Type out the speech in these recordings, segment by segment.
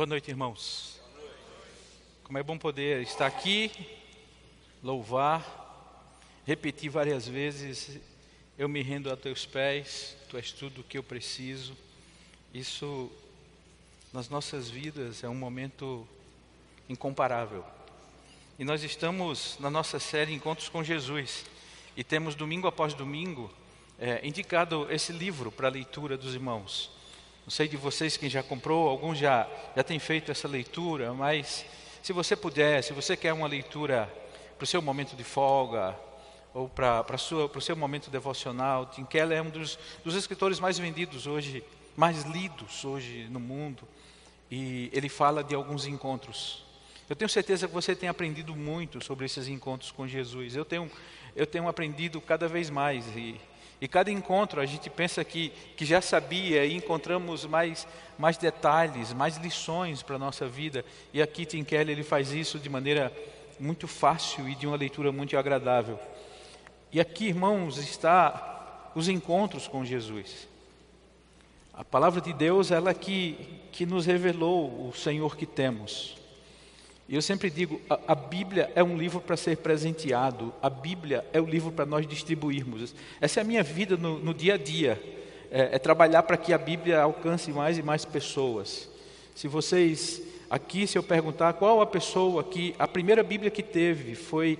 Boa noite, irmãos. Como é bom poder estar aqui, louvar, repetir várias vezes: Eu me rendo a teus pés, tu és tudo o que eu preciso. Isso, nas nossas vidas, é um momento incomparável. E nós estamos na nossa série Encontros com Jesus, e temos domingo após domingo é, indicado esse livro para leitura dos irmãos. Não sei de vocês quem já comprou, alguns já, já têm feito essa leitura, mas se você puder, se você quer uma leitura para o seu momento de folga, ou para, para, o seu momento devocional, Tim Keller é um dos, dos escritores mais vendidos hoje, mais lidos hoje no mundo, e ele fala de alguns encontros. Eu tenho certeza que você tem aprendido muito sobre esses encontros com Jesus. Eu tenho, eu tenho aprendido cada vez mais e e cada encontro a gente pensa que, que já sabia e encontramos mais, mais detalhes, mais lições para a nossa vida. E aqui Tim Keller ele faz isso de maneira muito fácil e de uma leitura muito agradável. E aqui, irmãos, está os encontros com Jesus. A palavra de Deus, ela que, que nos revelou o Senhor que temos. E eu sempre digo, a, a Bíblia é um livro para ser presenteado, a Bíblia é o livro para nós distribuirmos. Essa é a minha vida no, no dia a dia, é, é trabalhar para que a Bíblia alcance mais e mais pessoas. Se vocês, aqui, se eu perguntar qual a pessoa que, a primeira Bíblia que teve foi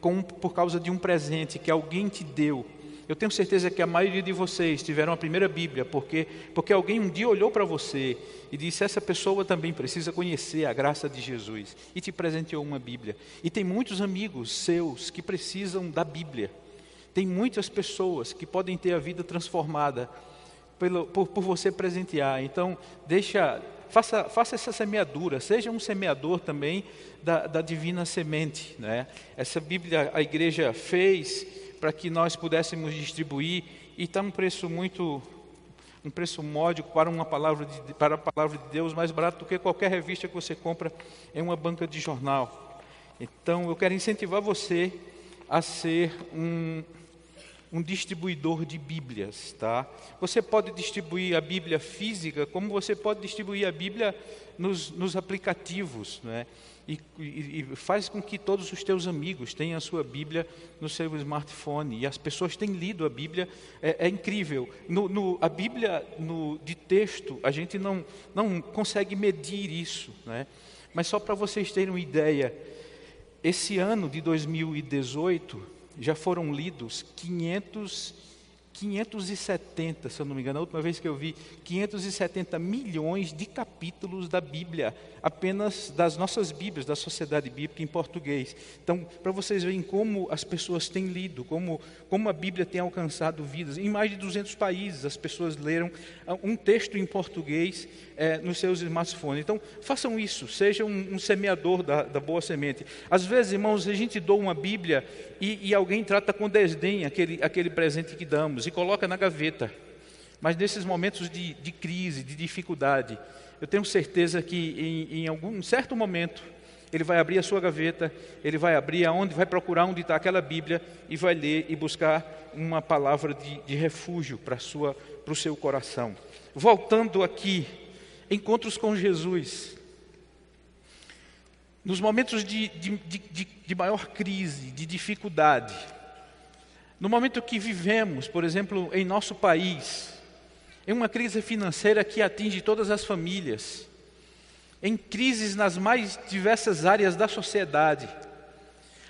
com, por causa de um presente que alguém te deu, eu tenho certeza que a maioria de vocês tiveram a primeira Bíblia, porque, porque alguém um dia olhou para você e disse: essa pessoa também precisa conhecer a graça de Jesus, e te presenteou uma Bíblia. E tem muitos amigos seus que precisam da Bíblia. Tem muitas pessoas que podem ter a vida transformada pelo, por, por você presentear. Então, deixa, faça, faça essa semeadura, seja um semeador também da, da divina semente. Né? Essa Bíblia a igreja fez para que nós pudéssemos distribuir e está um preço muito um preço módico para uma palavra de, para a palavra de Deus mais barato do que qualquer revista que você compra em uma banca de jornal. Então eu quero incentivar você a ser um, um distribuidor de Bíblias, tá? Você pode distribuir a Bíblia física, como você pode distribuir a Bíblia nos, nos aplicativos, né? E, e, faz com que todos os teus amigos tenham a sua Bíblia no seu smartphone. E as pessoas têm lido a Bíblia, é, é incrível. No, no, a Bíblia no, de texto, a gente não, não consegue medir isso. Né? Mas só para vocês terem uma ideia, esse ano de 2018 já foram lidos 500 570, se eu não me engano, a última vez que eu vi, 570 milhões de capítulos da Bíblia, apenas das nossas Bíblias, da Sociedade Bíblica em português. Então, para vocês verem como as pessoas têm lido, como, como a Bíblia tem alcançado vidas. Em mais de 200 países, as pessoas leram ah, um texto em português é, nos seus smartphones. Então, façam isso, seja um, um semeador da, da, boa semente. Às vezes, irmãos, a gente doa uma Bíblia e, e alguém trata com desdém aquele, aquele presente que damos e coloca na gaveta. Mas nesses momentos de, de crise, de dificuldade, eu tenho certeza que em, em algum certo momento ele vai abrir a sua gaveta, ele vai abrir aonde, vai procurar onde está aquela Bíblia e vai ler e buscar uma palavra de, de refúgio para o seu coração. Voltando aqui encontros com Jesus. Nos momentos de, de, de, de, maior crise, de dificuldade, no momento que vivemos, por exemplo, em nosso país, em uma crise financeira que atinge todas as famílias, em crises nas mais diversas áreas da sociedade,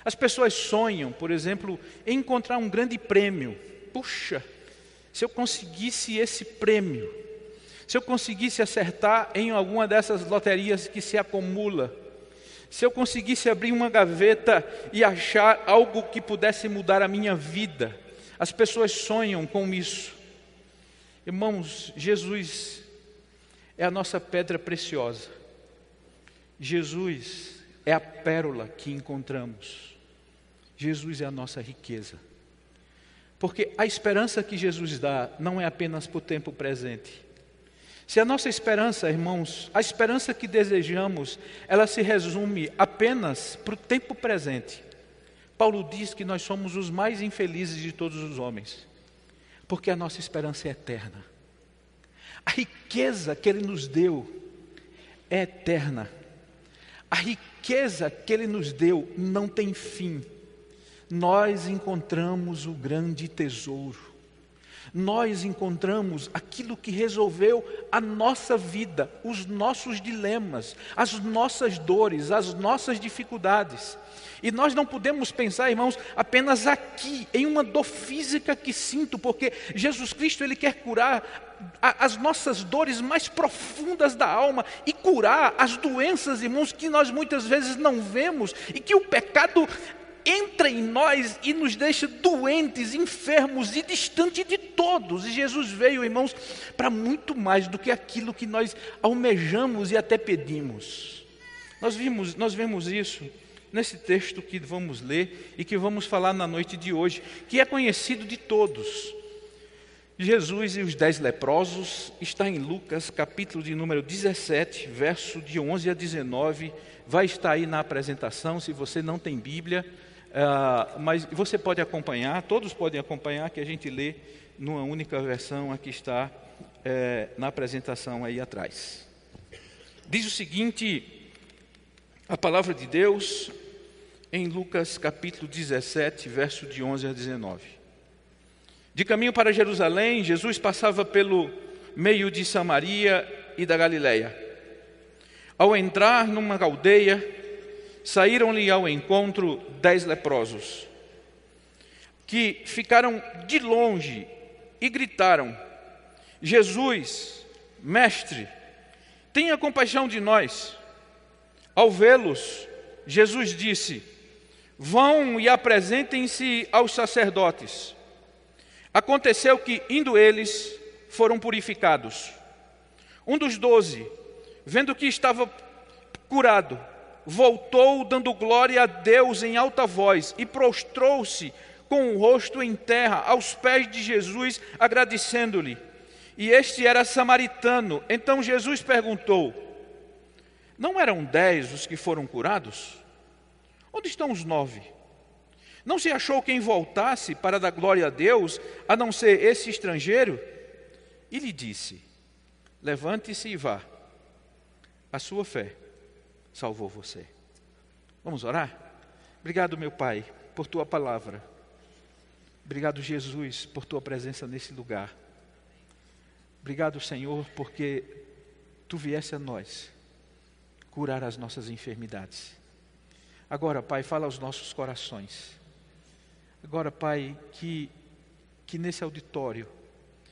as pessoas sonham, por exemplo, em encontrar um grande prêmio. Puxa, se eu conseguisse esse prêmio, se eu conseguisse acertar em alguma dessas loterias que se acumula, se eu conseguisse abrir uma gaveta e achar algo que pudesse mudar a minha vida, as pessoas sonham com isso. Irmãos, Jesus é a nossa pedra preciosa. Jesus é a pérola que encontramos. Jesus é a nossa riqueza. Porque a esperança que Jesus dá não é apenas para o tempo presente, se a nossa esperança, irmãos, a esperança que desejamos, ela se resume apenas para o tempo presente. Paulo diz que nós somos os mais infelizes de todos os homens, porque a nossa esperança é eterna. A riqueza que ele nos deu é eterna. A riqueza que Ele nos deu não tem fim. Nós encontramos o grande tesouro nós encontramos aquilo que resolveu a nossa vida, os nossos dilemas, as nossas dores, as nossas dificuldades. E nós não podemos pensar, irmãos, apenas aqui, em uma dor física que sinto, porque Jesus Cristo ele quer curar as nossas dores mais profundas da alma e curar as doenças, irmãos, que nós muitas vezes não vemos e que o pecado entra em nós e nos deixa doentes, enfermos e distante de todos. E Jesus veio, irmãos, para muito mais do que aquilo que nós almejamos e até pedimos. Nós vimos, nós vemos isso nesse texto que vamos ler e que vamos falar na noite de hoje, que é conhecido de todos. Jesus e os dez leprosos está em Lucas, capítulo de número 17, verso de 11 a 19. Vai estar aí na apresentação, se você não tem Bíblia, Uh, mas você pode acompanhar, todos podem acompanhar, que a gente lê numa única versão, aqui está é, na apresentação aí atrás. Diz o seguinte, a palavra de Deus, em Lucas capítulo 17, verso de 11 a 19. De caminho para Jerusalém, Jesus passava pelo meio de Samaria e da Galileia. Ao entrar numa aldeia, saíram-lhe ao encontro dez leprosos, que ficaram de longe e gritaram: Jesus, mestre, tenha compaixão de nós. Ao vê-los, Jesus disse: Vão e apresentem-se aos sacerdotes. Aconteceu que, indo eles, foram purificados. Um dos doze, vendo que estava curado, voltou dando glória a Deus em alta voz e prostrou-se com o rosto em terra aos pés de Jesus, agradecendo-lhe. E este era samaritano. Então Jesus perguntou: Não eram dez os que foram curados? Onde estão os nove? Não se achou quem voltasse para dar glória a Deus, a não ser esse estrangeiro? E lhe disse: Levante-se e vá. A sua fé salvou você. Vamos orar? Obrigado, meu Pai, por tua palavra. Obrigado, Jesus, por tua presença nesse lugar. Obrigado, Senhor, porque tu viesse a nós curar as nossas enfermidades. Agora, Pai, fala aos nossos corações. Agora, Pai, que, que nesse auditório,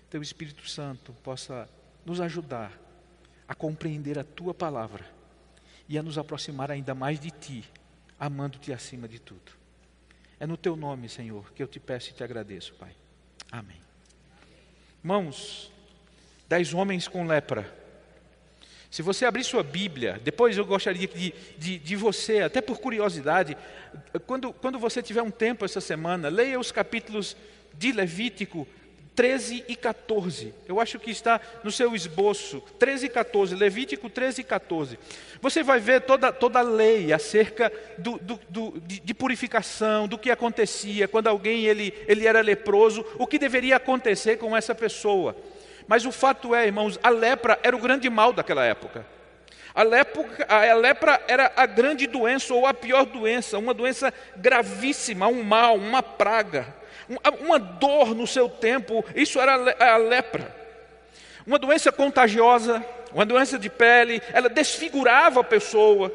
Teu Espírito Santo possa nos ajudar a compreender a Tua palavra e a nos aproximar ainda mais de Ti, amando-te acima de tudo. É no Teu nome, Senhor, que eu te peço e te agradeço, Pai. Amém. Mãos, dez homens com lepra. Se você abrir sua Bíblia, depois eu gostaria de, de, de, você, até por curiosidade, quando, quando você tiver um tempo essa semana, leia os capítulos de Levítico 13 e 14. Eu acho que está no seu esboço. 13 e 14, Levítico 13 e 14. Você vai ver toda, toda a lei acerca do, do, do, de, purificação, do que acontecia quando alguém ele, ele era leproso, o que deveria acontecer com essa pessoa. Mas o fato é, irmãos, a lepra era o grande mal daquela época. A a lepra era a grande doença ou a pior doença, uma doença gravíssima, um mal, uma praga uma dor no seu tempo, isso era a lepra. Uma doença contagiosa, uma doença de pele, ela desfigurava a pessoa.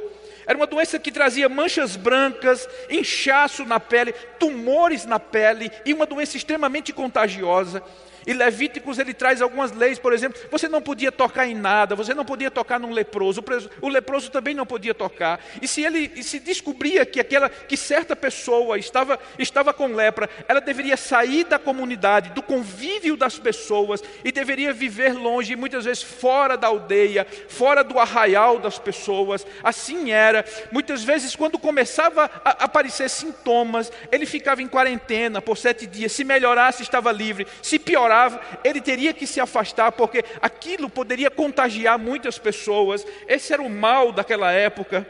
Era uma doença que trazia manchas brancas, inchaço na pele, tumores na pele e uma doença extremamente contagiosa. E Levíticos ele traz algumas leis, por exemplo, você não podia tocar em nada, você não podia tocar num leproso, o leproso também não podia tocar. E se ele se descobria que aquela que certa pessoa estava estava com lepra, ela deveria sair da comunidade, do convívio das pessoas e deveria viver longe, muitas vezes fora da aldeia, fora do arraial das pessoas. Assim era. Muitas vezes quando começava a aparecer sintomas, ele ficava em quarentena por sete dias. Se melhorasse, estava livre. Se piorasse ele teria que se afastar, porque aquilo poderia contagiar muitas pessoas. Esse era o mal daquela época.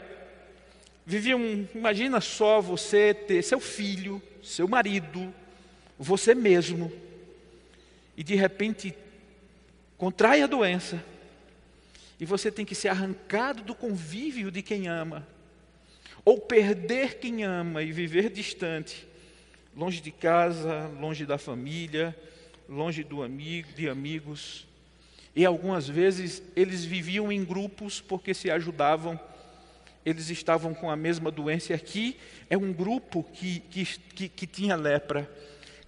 Viviam, imagina só você ter seu filho, seu marido, você mesmo, e de repente contrai a doença, e você tem que ser arrancado do convívio de quem ama, ou perder quem ama e viver distante, longe de casa, longe da família, longe do amigo, de amigos. E algumas vezes eles viviam em grupos porque se ajudavam, eles estavam com a mesma doença. Aqui é um grupo que, que, que, que tinha lepra.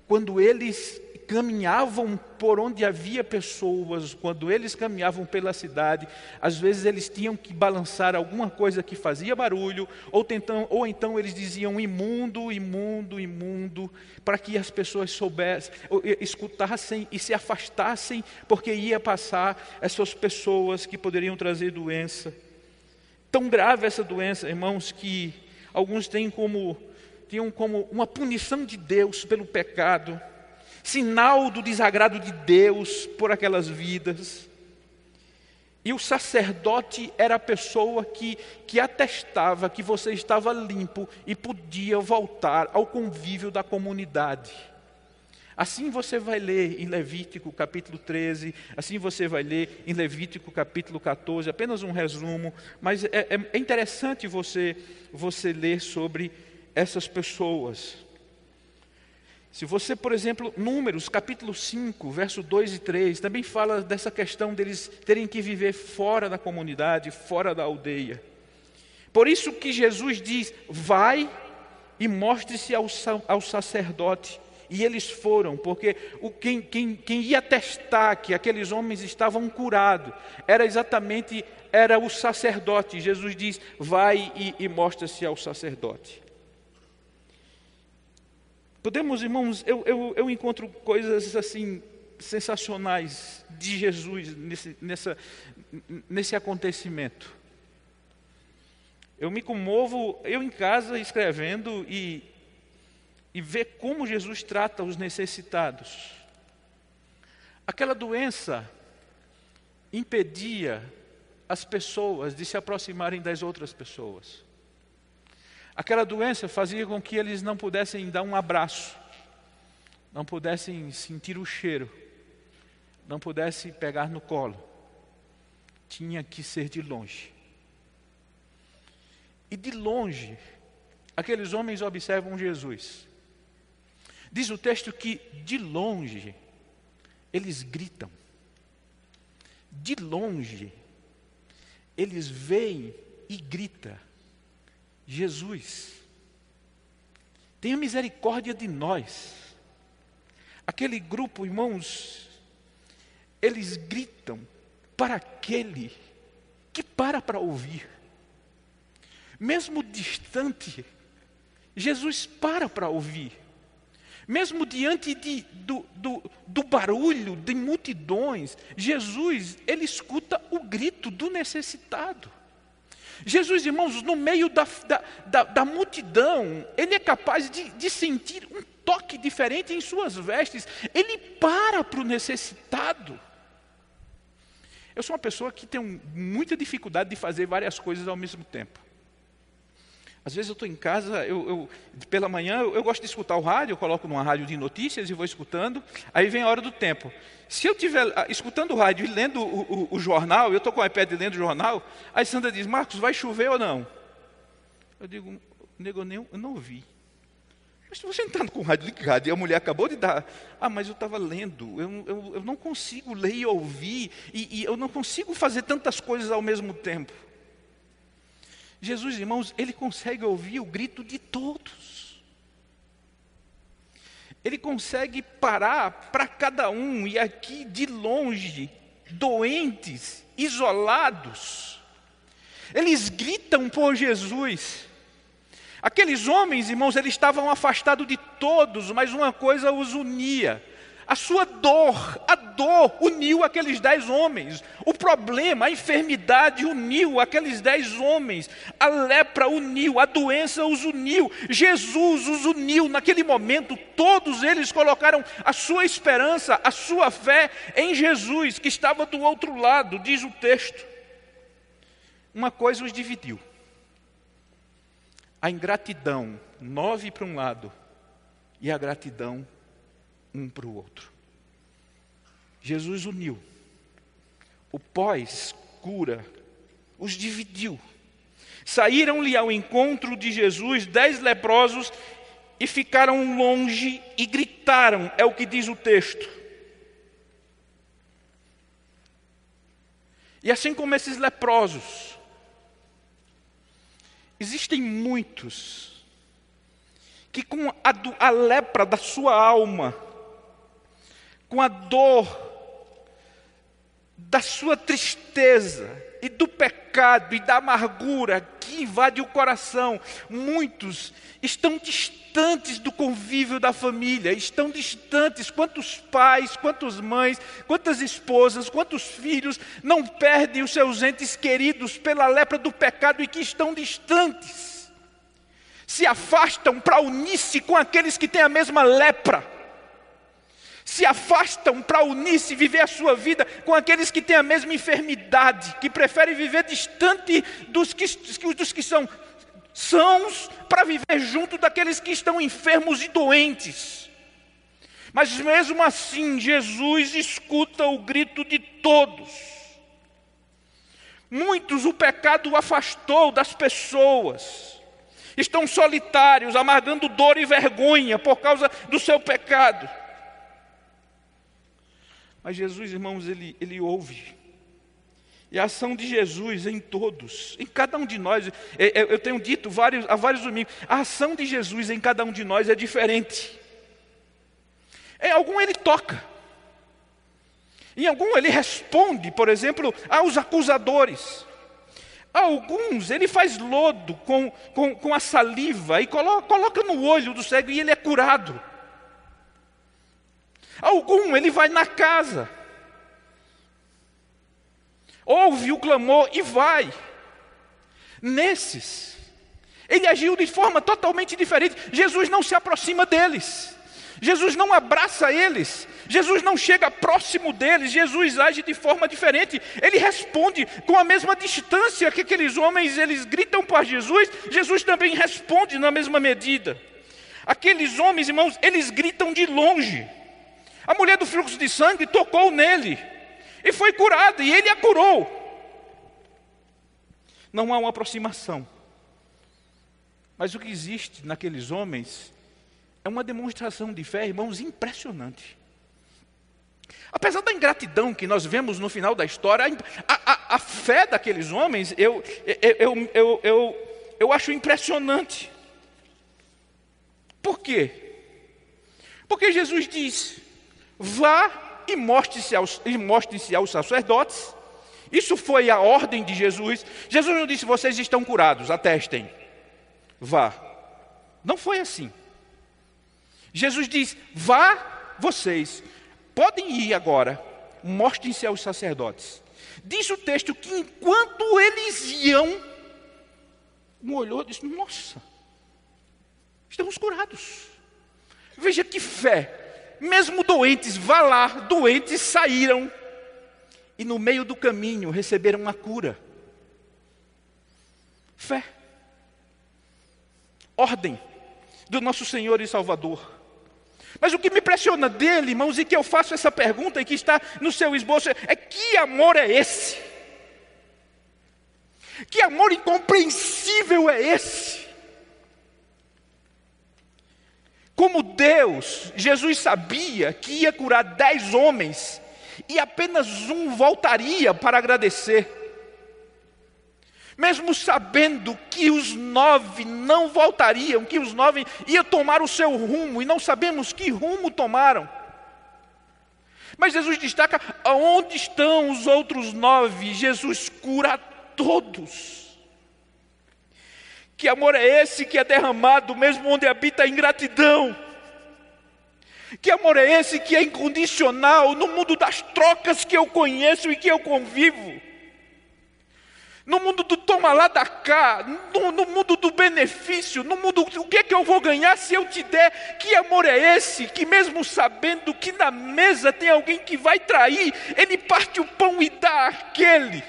Quando eles caminhavam por onde havia pessoas, quando eles caminhavam pela cidade, às vezes eles tinham que balançar alguma coisa que fazia barulho, ou, tentam, ou então eles diziam imundo, imundo, imundo, para que as pessoas soubessem, escutassem e se afastassem, porque ia passar essas pessoas que poderiam trazer doença. Tão grave essa doença, irmãos, que alguns têm como, tinham como uma punição de Deus pelo pecado sinal do desagrado de Deus por aquelas vidas. E o sacerdote era a pessoa que, que atestava que você estava limpo e podia voltar ao convívio da comunidade. Assim você vai ler em Levítico capítulo 13, assim você vai ler em Levítico capítulo 14, apenas um resumo, mas é, é, é interessante você, você ler sobre essas pessoas. Se você, por exemplo, Números, capítulo 5, verso 2 e 3, também fala dessa questão deles terem que viver fora da comunidade, fora da aldeia. Por isso que Jesus diz: vai e mostre-se ao, ao sacerdote. E eles foram, porque o, quem, quem, quem ia testar que aqueles homens estavam curados era exatamente era o sacerdote. Jesus diz: vai e, e mostra-se ao sacerdote. Podemos, irmãos, eu, eu, eu encontro coisas assim sensacionais de Jesus nesse, nessa, nesse acontecimento. Eu me comovo, eu em casa escrevendo e, e ver como Jesus trata os necessitados. Aquela doença impedia as pessoas de se aproximarem das outras pessoas. Aquela doença fazia com que eles não pudessem dar um abraço, não pudessem sentir o cheiro, não pudessem pegar no colo. Tinha que ser de longe. E de longe, aqueles homens observam Jesus. Diz o texto que de longe eles gritam. De longe eles veem e gritam. Jesus, tenha misericórdia de nós. Aquele grupo, irmãos, eles gritam para aquele que para para ouvir. Mesmo distante, Jesus para para ouvir. Mesmo diante de, do, do, do barulho de multidões, Jesus, ele escuta o grito do necessitado. Jesus, irmãos, no meio da, da, da, da multidão, ele é capaz de, de sentir um toque diferente em suas vestes, ele para para o necessitado. Eu sou uma pessoa que tem muita dificuldade de fazer várias coisas ao mesmo tempo. Às vezes eu estou em casa, eu, eu, pela manhã eu, eu, gosto de escutar o rádio, eu coloco numa rádio de notícias e vou escutando, aí vem a hora do tempo. Se eu estiver ah, escutando o rádio e lendo o, o, o jornal, eu estou com o iPad lendo o jornal, aí Sandra diz, Marcos, vai chover ou não? Eu digo, nego, eu não ouvi. Mas você não está com o rádio ligado e a mulher acabou de dar. Ah, mas eu estava lendo, eu, eu, eu, não consigo ler e ouvir, e, e eu não consigo fazer tantas coisas ao mesmo tempo. Jesus, irmãos, ele consegue ouvir o grito de todos. Ele consegue parar para cada um, e aqui de longe, doentes, isolados. Eles gritam por Jesus. Aqueles homens, irmãos, eles estavam afastados de todos, mas uma coisa os unia: a sua dor, a dor uniu aqueles dez homens. O problema, a enfermidade uniu aqueles dez homens. A lepra uniu, a doença os uniu. Jesus os uniu. Naquele momento, todos eles colocaram a sua esperança, a sua fé em Jesus, que estava do outro lado, diz o texto. Uma coisa os dividiu. A ingratidão, nove para um lado, e a gratidão um para o outro. Jesus uniu o pós cura os dividiu. Saíram-lhe ao encontro de Jesus dez leprosos e ficaram longe e gritaram, é o que diz o texto. E assim como esses leprosos, existem muitos que com a, a lepra da sua alma, com a dor da sua tristeza, e do pecado e da amargura que invade o coração. Muitos estão distantes do convívio da família, estão distantes. Quantos pais, quantas mães, quantas esposas, quantos filhos não perdem os seus entes queridos pela lepra do pecado e que estão distantes? Se afastam para unir-se com aqueles que têm a mesma lepra se afastam para unir-se viver a sua vida com aqueles que têm a mesma enfermidade, que preferem viver distante dos que, dos que são sãos para viver junto daqueles que estão enfermos e doentes. Mas mesmo assim, Jesus escuta o grito de todos. Muitos o pecado afastou das pessoas. Estão solitários, amargando dor e vergonha por causa do seu pecado. Mas Jesus, irmãos, ele, ele ouve. E a ação de Jesus em todos, em cada um de nós, é, é, eu tenho dito vários, há vários domingos, a ação de Jesus em cada um de nós é diferente. Em algum ele toca, em algum ele responde, por exemplo, aos acusadores. Alguns ele faz lodo com, com, com a saliva e coloca, coloca no olho do cego e ele é curado. Algum, ele vai na casa, ouve o clamor e vai. Nesses, ele agiu de forma totalmente diferente. Jesus não se aproxima deles, Jesus não abraça eles, Jesus não chega próximo deles, Jesus age de forma diferente. Ele responde com a mesma distância que aqueles homens eles gritam para Jesus, Jesus também responde na mesma medida. Aqueles homens, irmãos, eles gritam de longe. A mulher do fluxo de sangue tocou nele e foi curada, e ele a curou. Não há uma aproximação. Mas o que existe naqueles homens é uma demonstração de fé, irmãos, impressionante. Apesar da ingratidão que nós vemos no final da história, a, a, a fé daqueles homens, eu, eu, eu, eu, eu acho impressionante. Por quê? Porque Jesus diz: vá e mostre-se aos, mostre aos sacerdotes. Isso foi a ordem de Jesus. Jesus não disse: vocês estão curados, atestem. Vá. Não foi assim. Jesus diz: vá vocês, podem ir agora, mostrem-se aos sacerdotes. Diz o texto que enquanto eles iam, um olhou e disse: Nossa, estamos curados. Veja que fé mesmo doentes, vá lá, doentes saíram e no meio do caminho receberam a cura. Fé. Ordem do nosso Senhor e Salvador. Mas o que me impressiona dele, irmãos, e que eu faço essa pergunta e que está no seu esboço, é que amor é esse? Que amor incompreensível é esse? Como Deus, Jesus sabia que ia curar dez homens e apenas um voltaria para agradecer. Mesmo sabendo que os nove não voltariam, que os nove iam tomar o seu rumo, e não sabemos que rumo tomaram. Mas Jesus destaca: aonde estão os outros nove? Jesus cura todos. Que amor é esse que é derramado mesmo onde habita a ingratidão? Que amor é esse que é incondicional no mundo das trocas que eu conheço e que eu convivo? No mundo do toma lá da cá, no, no mundo do benefício, no mundo o que é que eu vou ganhar se eu te der? Que amor é esse que mesmo sabendo que na mesa tem alguém que vai trair, ele parte o pão e dá àquele?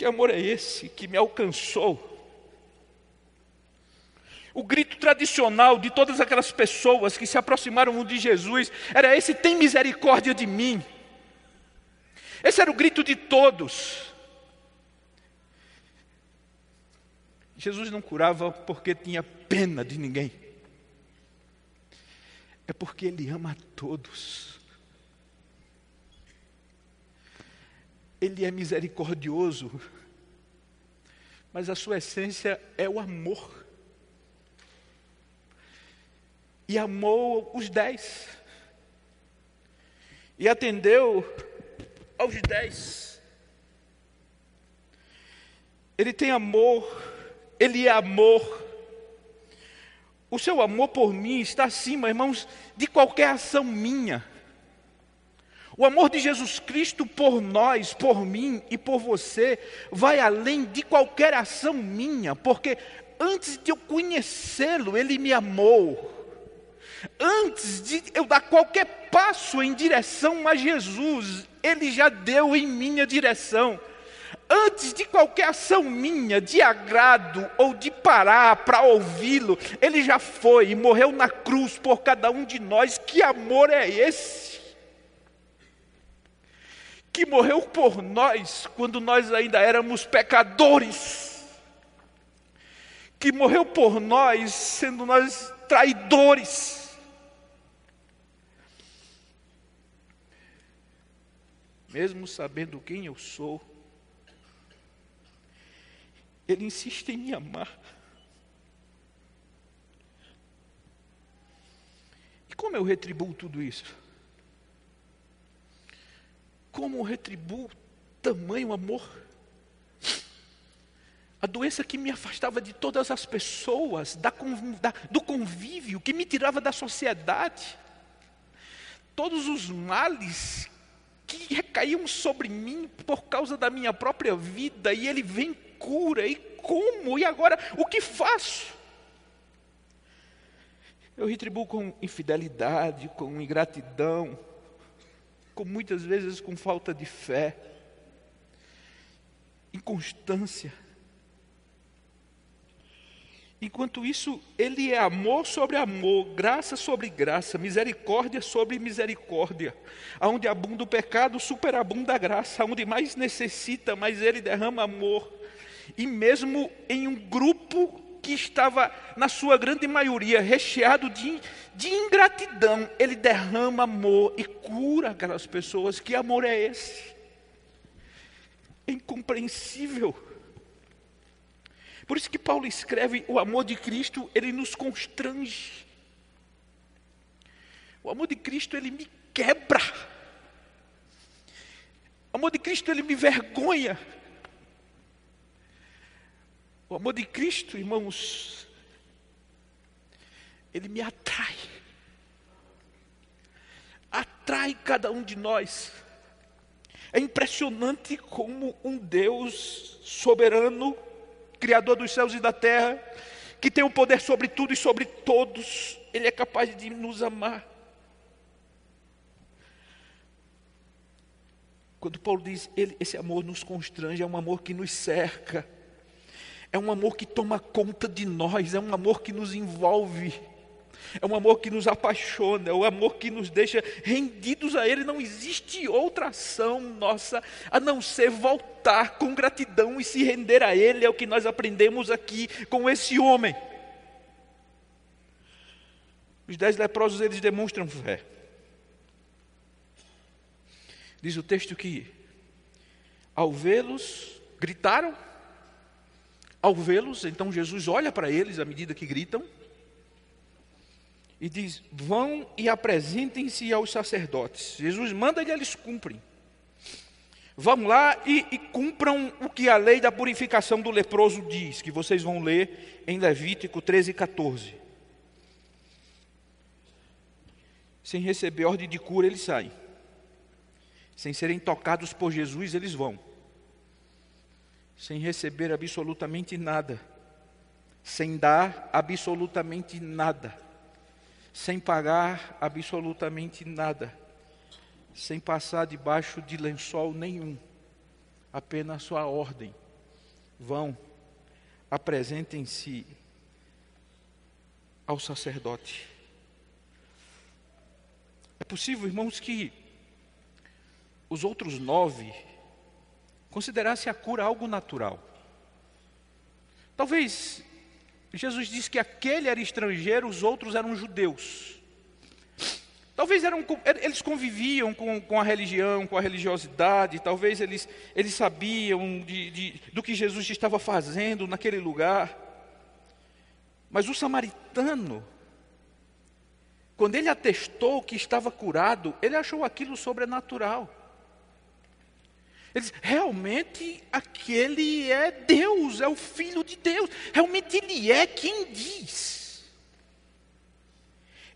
Que amor é esse que me alcançou? O grito tradicional de todas aquelas pessoas que se aproximaram de Jesus era esse: tem misericórdia de mim. Esse era o grito de todos. Jesus não curava porque tinha pena de ninguém. É porque Ele ama a todos. Ele é misericordioso, mas a sua essência é o amor. E amou os dez, e atendeu aos dez. Ele tem amor, ele é amor. O seu amor por mim está acima, irmãos, de qualquer ação minha. O amor de Jesus Cristo por nós, por mim e por você, vai além de qualquer ação minha, porque antes de eu conhecê-lo, ele me amou. Antes de eu dar qualquer passo em direção a Jesus, ele já deu em minha direção. Antes de qualquer ação minha, de agrado ou de parar para ouvi-lo, ele já foi e morreu na cruz por cada um de nós. Que amor é esse? Que morreu por nós quando nós ainda éramos pecadores, que morreu por nós sendo nós traidores. Mesmo sabendo quem eu sou, Ele insiste em me amar. E como eu retribuo tudo isso? Como retribuo tamanho amor? A doença que me afastava de todas as pessoas, da, da, do convívio, que me tirava da sociedade. Todos os males que recaíam sobre mim por causa da minha própria vida, e Ele vem cura, e como? E agora, o que faço? Eu retribuo com infidelidade, com ingratidão, muitas vezes com falta de fé, inconstância. Enquanto isso, ele é amor sobre amor, graça sobre graça, misericórdia sobre misericórdia. Aonde abunda o pecado, superabunda a graça. Aonde mais necessita, mais ele derrama amor. E mesmo em um grupo que estava, na sua grande maioria, recheado de, de ingratidão, ele derrama amor e cura aquelas pessoas. Que amor é esse? É incompreensível. Por isso que Paulo escreve: o amor de Cristo, ele nos constrange. O amor de Cristo, ele me quebra. O amor de Cristo, ele me vergonha. O amor de Cristo, irmãos, ele me atrai. Atrai cada um de nós. É impressionante como um Deus soberano, Criador dos céus e da terra, que tem o poder sobre tudo e sobre todos, Ele é capaz de nos amar. Quando Paulo diz, ele, esse amor nos constrange, é um amor que nos cerca é um amor que toma conta de nós, é um amor que nos envolve, é um amor que nos apaixona, é um amor que nos deixa rendidos a Ele. Não existe outra ação nossa a não ser voltar com gratidão e se render a Ele, é o que nós aprendemos aqui com esse homem. Os dez leprosos eles demonstram fé. Diz o texto que, ao vê-los, gritaram ao vê-los, então Jesus olha para eles à medida que gritam e diz: Vão e apresentem-se aos sacerdotes. Jesus manda e eles cumprem. Vão lá e, e, cumpram o que a lei da purificação do leproso diz, que vocês vão ler em Levítico 13 e 14. Sem receber ordem de cura, eles saem. Sem serem tocados por Jesus, eles vão sem receber absolutamente nada, sem dar absolutamente nada, sem pagar absolutamente nada, sem passar debaixo de lençol nenhum, apenas sua ordem. Vão, apresentem-se ao sacerdote. É possível, irmãos, que os outros nove considerassem a cura algo natural. Talvez Jesus disse que aquele era estrangeiro, os outros eram judeus. Talvez eram, eles conviviam com, com, a religião, com a religiosidade, talvez eles, eles sabiam de, de, do que Jesus estava fazendo naquele lugar. Mas o samaritano, quando ele atestou que estava curado, ele achou aquilo sobrenatural. Ele disse, realmente aquele é Deus, é o Filho de Deus, realmente ele é quem diz.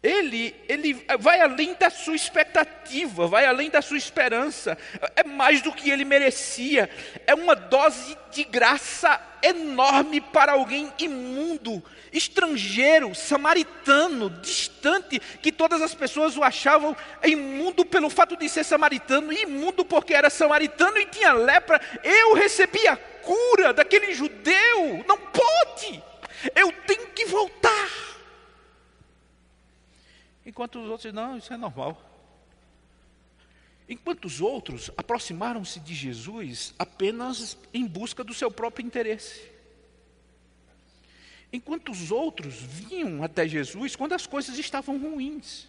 Ele, ele vai além da sua expectativa, vai além da sua esperança, é mais do que ele merecia, é uma dose de graça enorme para alguém imundo, estrangeiro, samaritano, distante, que todas as pessoas o achavam imundo pelo fato de ser samaritano, imundo porque era samaritano e tinha lepra. Eu recebi a cura daquele judeu, não pode, eu tenho que voltar. Enquanto os outros, não, isso é normal. Enquanto os outros aproximaram-se de Jesus apenas em busca do seu próprio interesse. Enquanto os outros vinham até Jesus quando as coisas estavam ruins.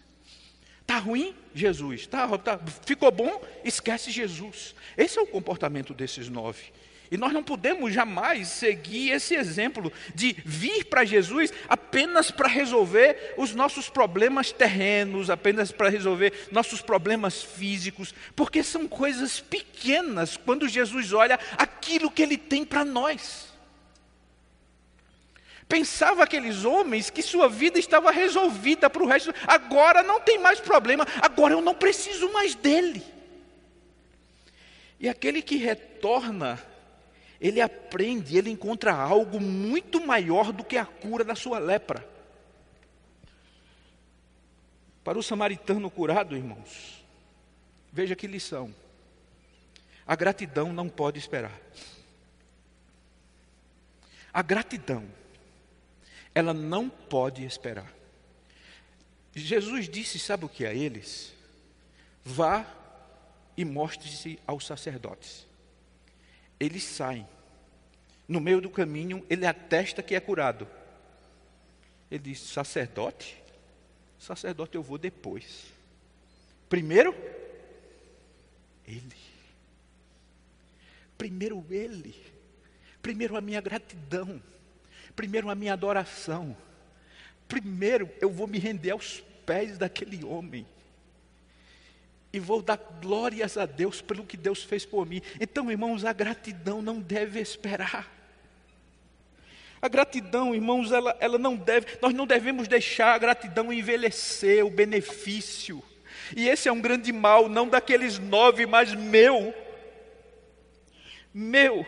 Está ruim? Jesus. Tá, tá, ficou bom? Esquece Jesus. Esse é o comportamento desses nove. E nós não podemos jamais seguir esse exemplo de vir para Jesus apenas para resolver os nossos problemas terrenos, apenas para resolver nossos problemas físicos, porque são coisas pequenas quando Jesus olha aquilo que ele tem para nós. Pensava aqueles homens que sua vida estava resolvida para o resto, agora não tem mais problema, agora eu não preciso mais dele. E aquele que retorna ele aprende, ele encontra algo muito maior do que a cura da sua lepra. Para o samaritano curado, irmãos, veja que lição. A gratidão não pode esperar. A gratidão, ela não pode esperar. Jesus disse, sabe o que a eles? Vá e mostre-se aos sacerdotes eles saem. No meio do caminho, ele atesta que é curado. Ele diz: sacerdote? Sacerdote eu vou depois. Primeiro, ele. Primeiro ele. Primeiro a minha gratidão. Primeiro a minha adoração. Primeiro eu vou me render aos pés daquele homem e vou dar glórias a Deus pelo que Deus fez por mim. Então, irmãos, a gratidão não deve esperar. A gratidão, irmãos, ela, ela não deve, nós não devemos deixar a gratidão envelhecer, o benefício. E esse é um grande mal, não daqueles nove, mas meu. Meu.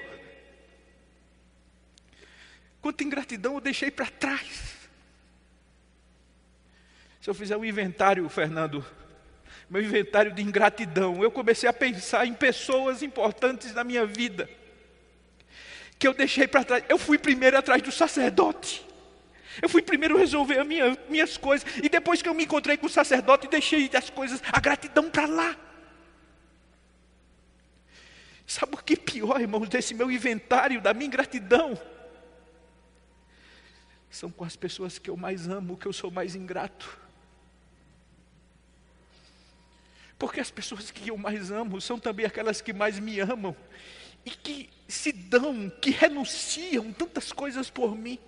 Quanta ingratidão eu deixei para trás. Se eu fizer um inventário, Fernando, meu inventário de ingratidão. Eu comecei a pensar em pessoas importantes na minha vida que eu deixei para trás. Eu fui primeiro atrás do sacerdote. Eu fui primeiro resolver as minha, minhas coisas. E depois que eu me encontrei com o sacerdote, deixei as coisas, a gratidão para lá. Sabe o que é pior, irmãos, desse meu inventário, da minha ingratidão? São com as pessoas que eu mais amo, que eu sou mais ingrato. Porque as pessoas que eu mais amo são também aquelas que mais me amam e que se dão, que renunciam tantas coisas por mim.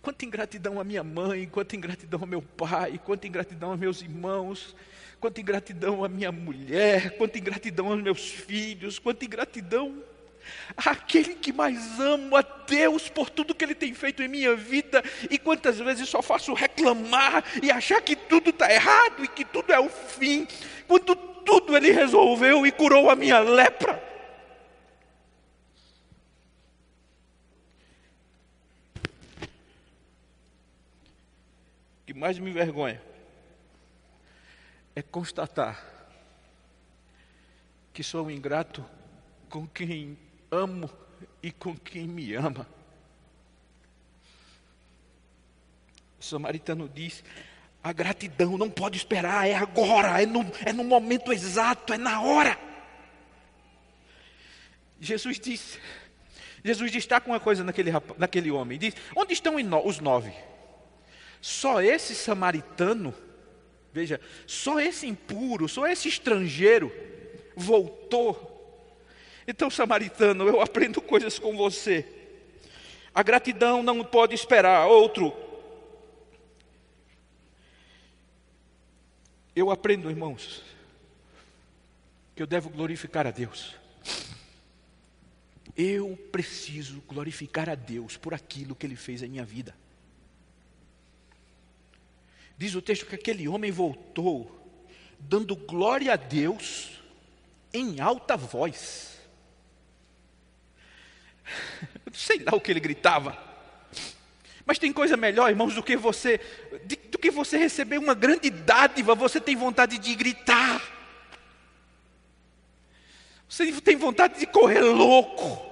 Quanta ingratidão à minha mãe, quanta ingratidão ao meu pai, quanta ingratidão aos meus irmãos, quanta ingratidão à minha mulher, quanta ingratidão aos meus filhos, quanta ingratidão aquele que mais amo a Deus por tudo que Ele tem feito em minha vida, e quantas vezes só faço reclamar e achar que tudo está errado e que tudo é o fim, quando tudo Ele resolveu e curou a minha lepra. O que mais me envergonha é constatar que sou ingrato com quem amo e com quem me ama. O samaritano diz: A gratidão não pode esperar, é agora, é no, é no momento exato, é na hora. Jesus disse, Jesus destaca uma coisa naquele, naquele homem, diz, onde estão os nove? Só esse samaritano, veja, só esse impuro, só esse estrangeiro voltou. Então, samaritano, eu aprendo coisas com você. A gratidão não pode esperar. Outro, eu aprendo, irmãos, que eu devo glorificar a Deus. Eu preciso glorificar a Deus por aquilo que Ele fez em minha vida. Diz o texto que aquele homem voltou, dando glória a Deus em alta voz. Sei lá o que ele gritava. Mas tem coisa melhor, irmãos, do que você, do que você receber uma grande dádiva, você tem vontade de gritar. Você tem vontade de correr louco.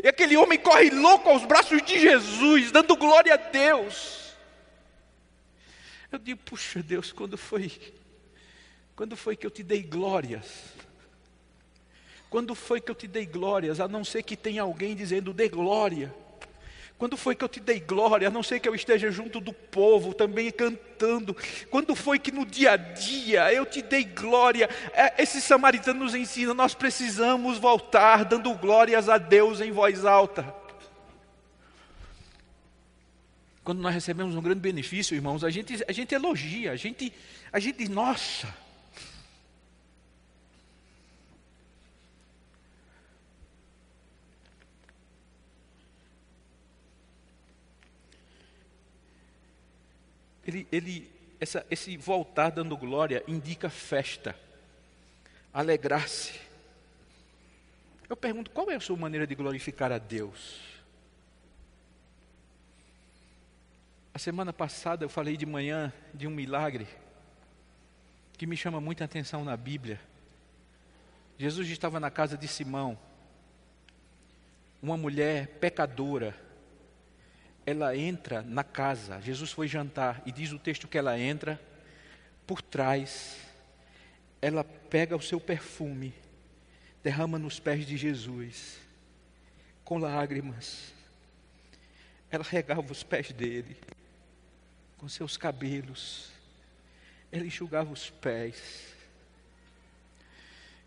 E aquele homem corre louco aos braços de Jesus, dando glória a Deus. Eu digo, puxa Deus, quando foi, quando foi que eu te dei glórias? Quando foi que eu te dei glórias, a não ser que tenha alguém dizendo dê glória? Quando foi que eu te dei glória, a não ser que eu esteja junto do povo também cantando? Quando foi que no dia a dia eu te dei glória? É, esse samaritano nos ensina, nós precisamos voltar dando glórias a Deus em voz alta. Quando nós recebemos um grande benefício, irmãos, a gente, a gente elogia, a gente, a gente diz, nossa. Ele, ele, essa, esse voltar dando glória indica festa, alegrar-se. Eu pergunto, qual é a sua maneira de glorificar a Deus? A semana passada eu falei de manhã de um milagre que me chama muita atenção na Bíblia. Jesus estava na casa de Simão. Uma mulher pecadora. Ela entra na casa. Jesus foi jantar e diz o texto que ela entra por trás. Ela pega o seu perfume, derrama nos pés de Jesus, com lágrimas. Ela regava os pés dele com seus cabelos, ele enxugava os pés.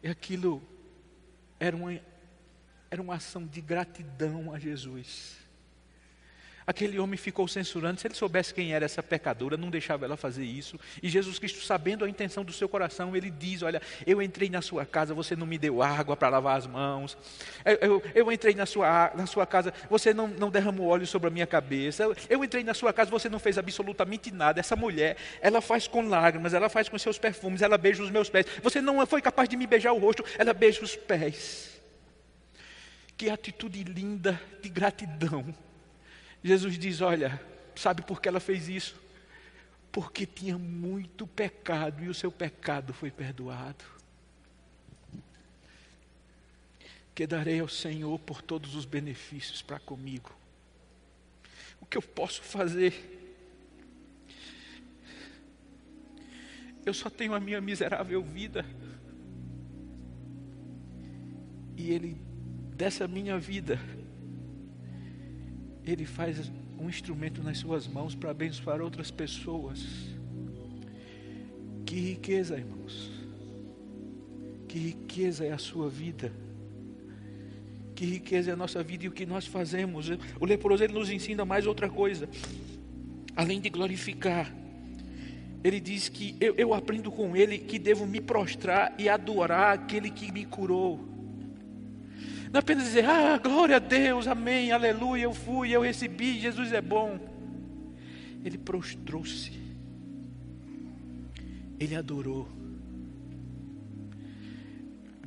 E aquilo era uma, era uma ação de gratidão a Jesus. Aquele homem ficou censurando. Se ele soubesse quem era essa pecadora, não deixava ela fazer isso. E Jesus Cristo, sabendo a intenção do seu coração, ele diz: Olha, eu entrei na sua casa, você não me deu água para lavar as mãos. Eu, eu, eu, entrei na sua, na sua casa, você não, não derramou óleo sobre a minha cabeça. Eu, eu entrei na sua casa, você não fez absolutamente nada. Essa mulher, ela faz com lágrimas, ela faz com seus perfumes, ela beija os meus pés. Você não foi capaz de me beijar o rosto, ela beija os pés. Que atitude linda de gratidão. Jesus diz: Olha, sabe por que ela fez isso? Porque tinha muito pecado e o seu pecado foi perdoado. Que darei ao Senhor por todos os benefícios para comigo. O que eu posso fazer? Eu só tenho a minha miserável vida. E Ele, dessa minha vida, ele faz um instrumento nas suas mãos para abençoar outras pessoas. Que riqueza, irmãos. Que riqueza é a sua vida. Que riqueza é a nossa vida e o que nós fazemos. O leproso ele nos ensina mais outra coisa. Além de glorificar, ele diz que eu, eu aprendo com ele que devo me prostrar e adorar aquele que me curou. Não é apenas dizer, ah, glória a Deus, amém, aleluia, eu fui, eu recebi, Jesus é bom. Ele prostrou-se, ele adorou.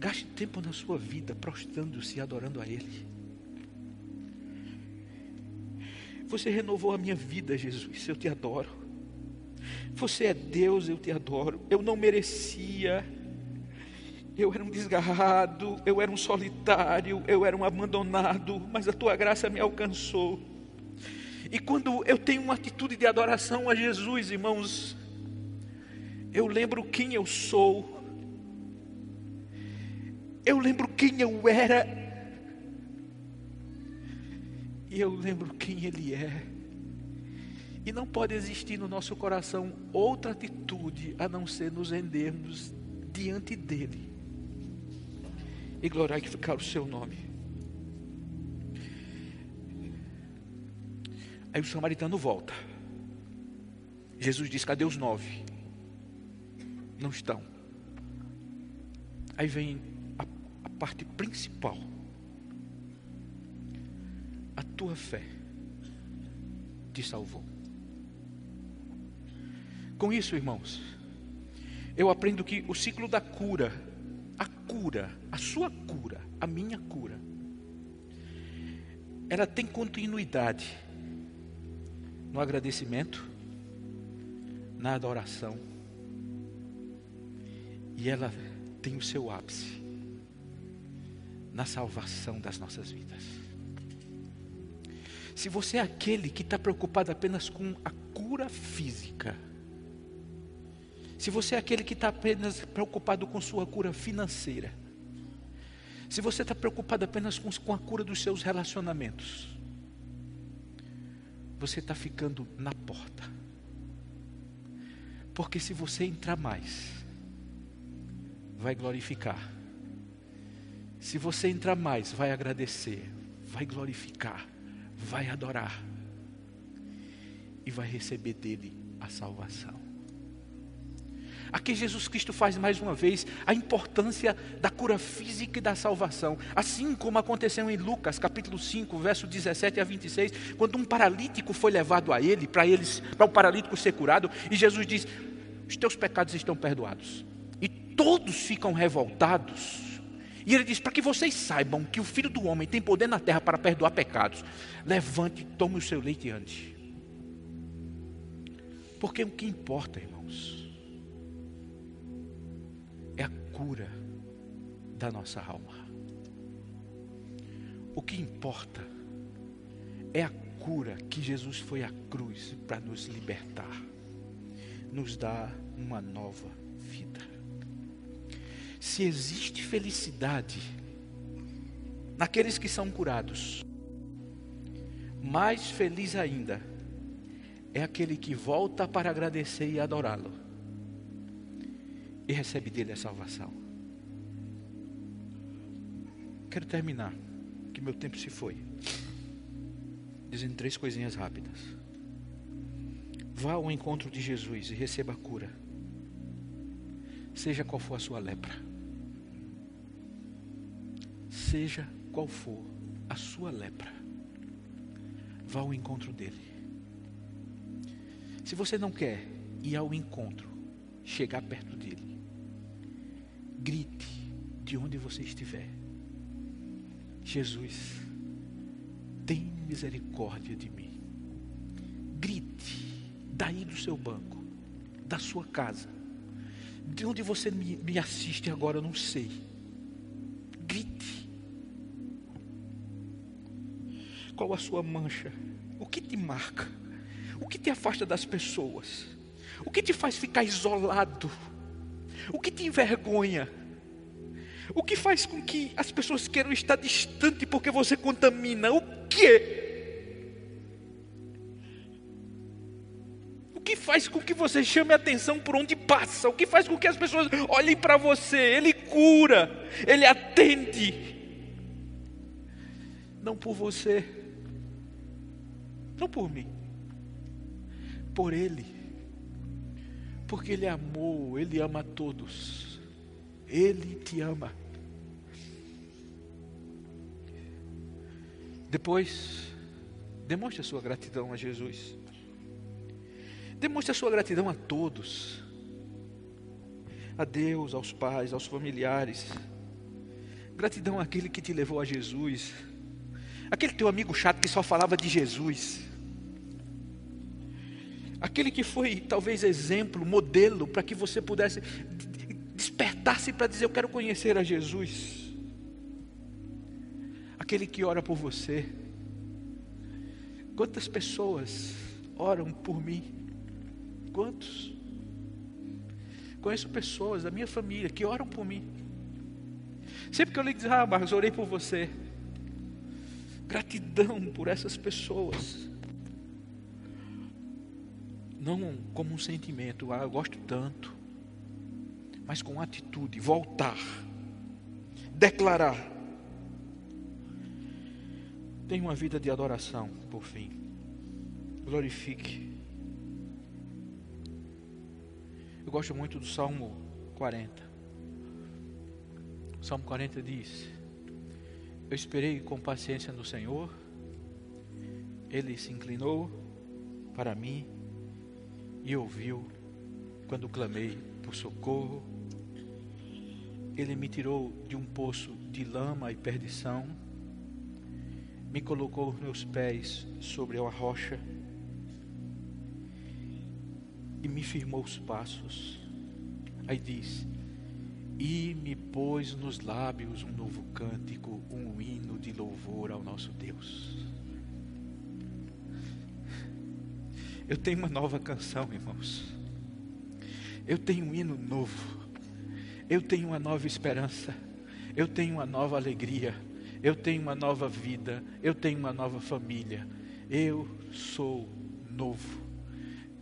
Gaste tempo na sua vida prostrando-se e adorando a Ele. Você renovou a minha vida, Jesus, eu te adoro. Você é Deus, eu te adoro. Eu não merecia eu era um desgarrado, eu era um solitário, eu era um abandonado, mas a tua graça me alcançou. E quando eu tenho uma atitude de adoração a Jesus, irmãos, eu lembro quem eu sou, eu lembro quem eu era, e eu lembro quem Ele é. E não pode existir no nosso coração outra atitude a não ser nos rendermos diante dEle e glorificar o Seu nome. Aí o samaritano volta. Jesus diz: Cadê os nove? Não estão. Aí vem a, a parte principal. A tua fé te salvou. Com isso, irmãos, eu aprendo que o ciclo da cura, cura, a sua cura, a minha cura, ela tem continuidade no agradecimento, na adoração. E ela tem o seu ápice na salvação das nossas vidas. Se você é aquele que está preocupado apenas com a cura física, se você é aquele que está apenas preocupado com sua cura financeira, se você está preocupado apenas com, com a cura dos seus relacionamentos, você está ficando na porta. Porque se você entrar mais, vai glorificar. Se você entrar mais, vai agradecer, vai glorificar, vai adorar e vai receber dele a salvação. Aqui Jesus Cristo faz mais uma vez a importância da cura física e da salvação. Assim como aconteceu em Lucas, capítulo 5, verso 17 a 26, quando um paralítico foi levado a ele, para eles, para o paralítico ser curado, e Jesus diz: "Os teus pecados estão perdoados". E todos ficam revoltados. E ele diz: Para que vocês saibam que o filho do homem tem poder na terra para perdoar pecados, levante e tome o seu leite antes. Porque o que importa, irmãos, cura da nossa alma. O que importa é a cura que Jesus foi à cruz para nos libertar, nos dar uma nova vida. Se existe felicidade naqueles que são curados, mais feliz ainda é aquele que volta para agradecer e adorá-lo e recebe dele a salvação. Quero terminar, que meu tempo se foi, dizendo três coisinhas rápidas. Vá ao encontro de Jesus e receba a cura, seja qual for a sua lepra, seja qual for a sua lepra, vá ao encontro dele. Se você não quer ir ao encontro, chegar perto dele, de onde você estiver. Jesus, tem misericórdia de mim. Grite daí do seu banco, da sua casa, de onde você me, me assiste agora, eu não sei. Grite. Qual a sua mancha? O que te marca? O que te afasta das pessoas? O que te faz ficar isolado? O que te envergonha? O que faz com que as pessoas queiram estar distante porque você contamina? O que? O que faz com que você chame atenção por onde passa? O que faz com que as pessoas olhem para você? Ele cura, ele atende. Não por você, não por mim, por ele porque Ele amou, Ele ama a todos. Ele te ama. Depois, demonstre a sua gratidão a Jesus. Demonstre a sua gratidão a todos. A Deus, aos pais, aos familiares. Gratidão àquele que te levou a Jesus. Aquele teu amigo chato que só falava de Jesus aquele que foi talvez exemplo, modelo, para que você pudesse despertar-se para dizer: Eu quero conhecer a Jesus. Aquele que ora por você, Quantas pessoas oram por mim? Quantos? Conheço pessoas da minha família que oram por mim. Sempre que eu lhe dizer, ah, Marcos, orei por você. Gratidão por essas pessoas. Não como um sentimento, ah, eu gosto tanto. Mas com atitude, voltar. Declarar. Tenha uma vida de adoração, por fim. Glorifique. Eu gosto muito do Salmo 40. O Salmo 40 diz: Eu esperei com paciência no Senhor, Ele se inclinou para mim e ouviu quando clamei por socorro. Ele me tirou de um poço de lama e perdição, me colocou os meus pés sobre a rocha e me firmou os passos. Aí diz: E me pôs nos lábios um novo cântico, um hino de louvor ao nosso Deus. Eu tenho uma nova canção, irmãos. Eu tenho um hino novo. Eu tenho uma nova esperança. Eu tenho uma nova alegria. Eu tenho uma nova vida. Eu tenho uma nova família. Eu sou novo.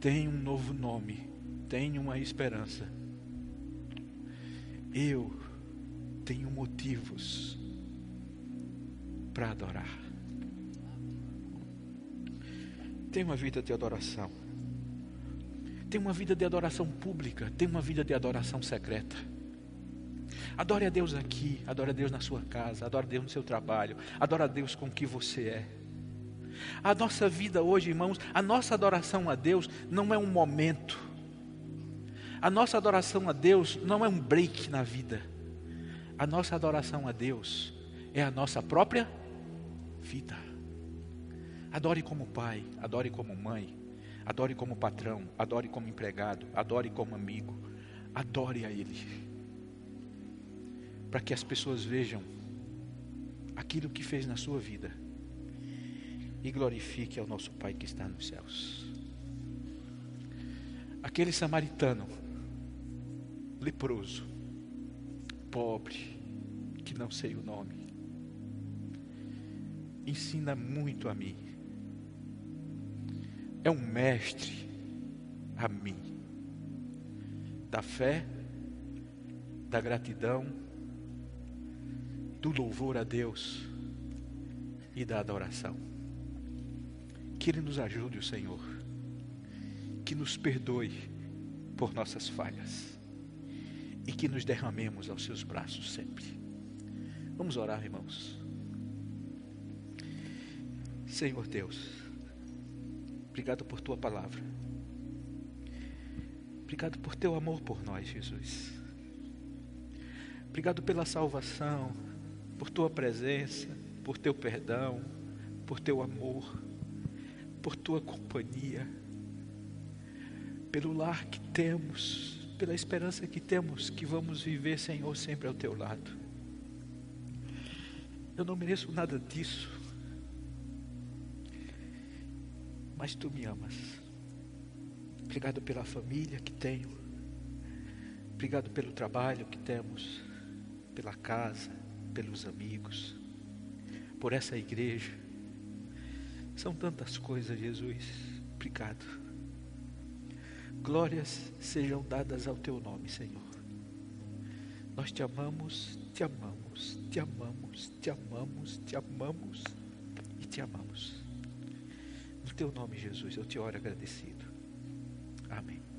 Tenho um novo nome. Tenho uma esperança. Eu tenho motivos para adorar. Tem uma vida de adoração. Tem uma vida de adoração pública. Tem uma vida de adoração secreta. Adore a Deus aqui, adore a Deus na sua casa, adore a Deus no seu trabalho, adore a Deus com o que você é. A nossa vida hoje, irmãos, a nossa adoração a Deus não é um momento. A nossa adoração a Deus não é um break na vida. A nossa adoração a Deus é a nossa própria vida. Adore como pai, adore como mãe, adore como patrão, adore como empregado, adore como amigo. Adore a Ele. Para que as pessoas vejam aquilo que fez na sua vida e glorifique ao nosso Pai que está nos céus. Aquele samaritano, leproso, pobre, que não sei o nome, ensina muito a mim é um mestre a mim da fé, da gratidão, do louvor a Deus e da adoração. Que Ele nos ajude, o Senhor, que nos perdoe por nossas falhas e que nos derramemos aos seus braços sempre. Vamos orar, irmãos. Senhor Deus, Obrigado por tua palavra. Obrigado por teu amor por nós, Jesus. Obrigado pela salvação, por tua presença, por teu perdão, por teu amor, por tua companhia, pelo lar que temos, pela esperança que temos que vamos viver, Senhor, sempre ao teu lado. Eu não mereço nada disso. mas tu me amas. Obrigado pela família que tenho. Obrigado pelo trabalho que temos, pela casa, pelos amigos, por essa igreja. São tantas coisas, Jesus. Obrigado. Glórias sejam dadas ao teu nome, Senhor. Nós te amamos, te amamos, te amamos, te amamos, te amamos e te amamos teu nome, Jesus, eu te oro agradecido. Amém.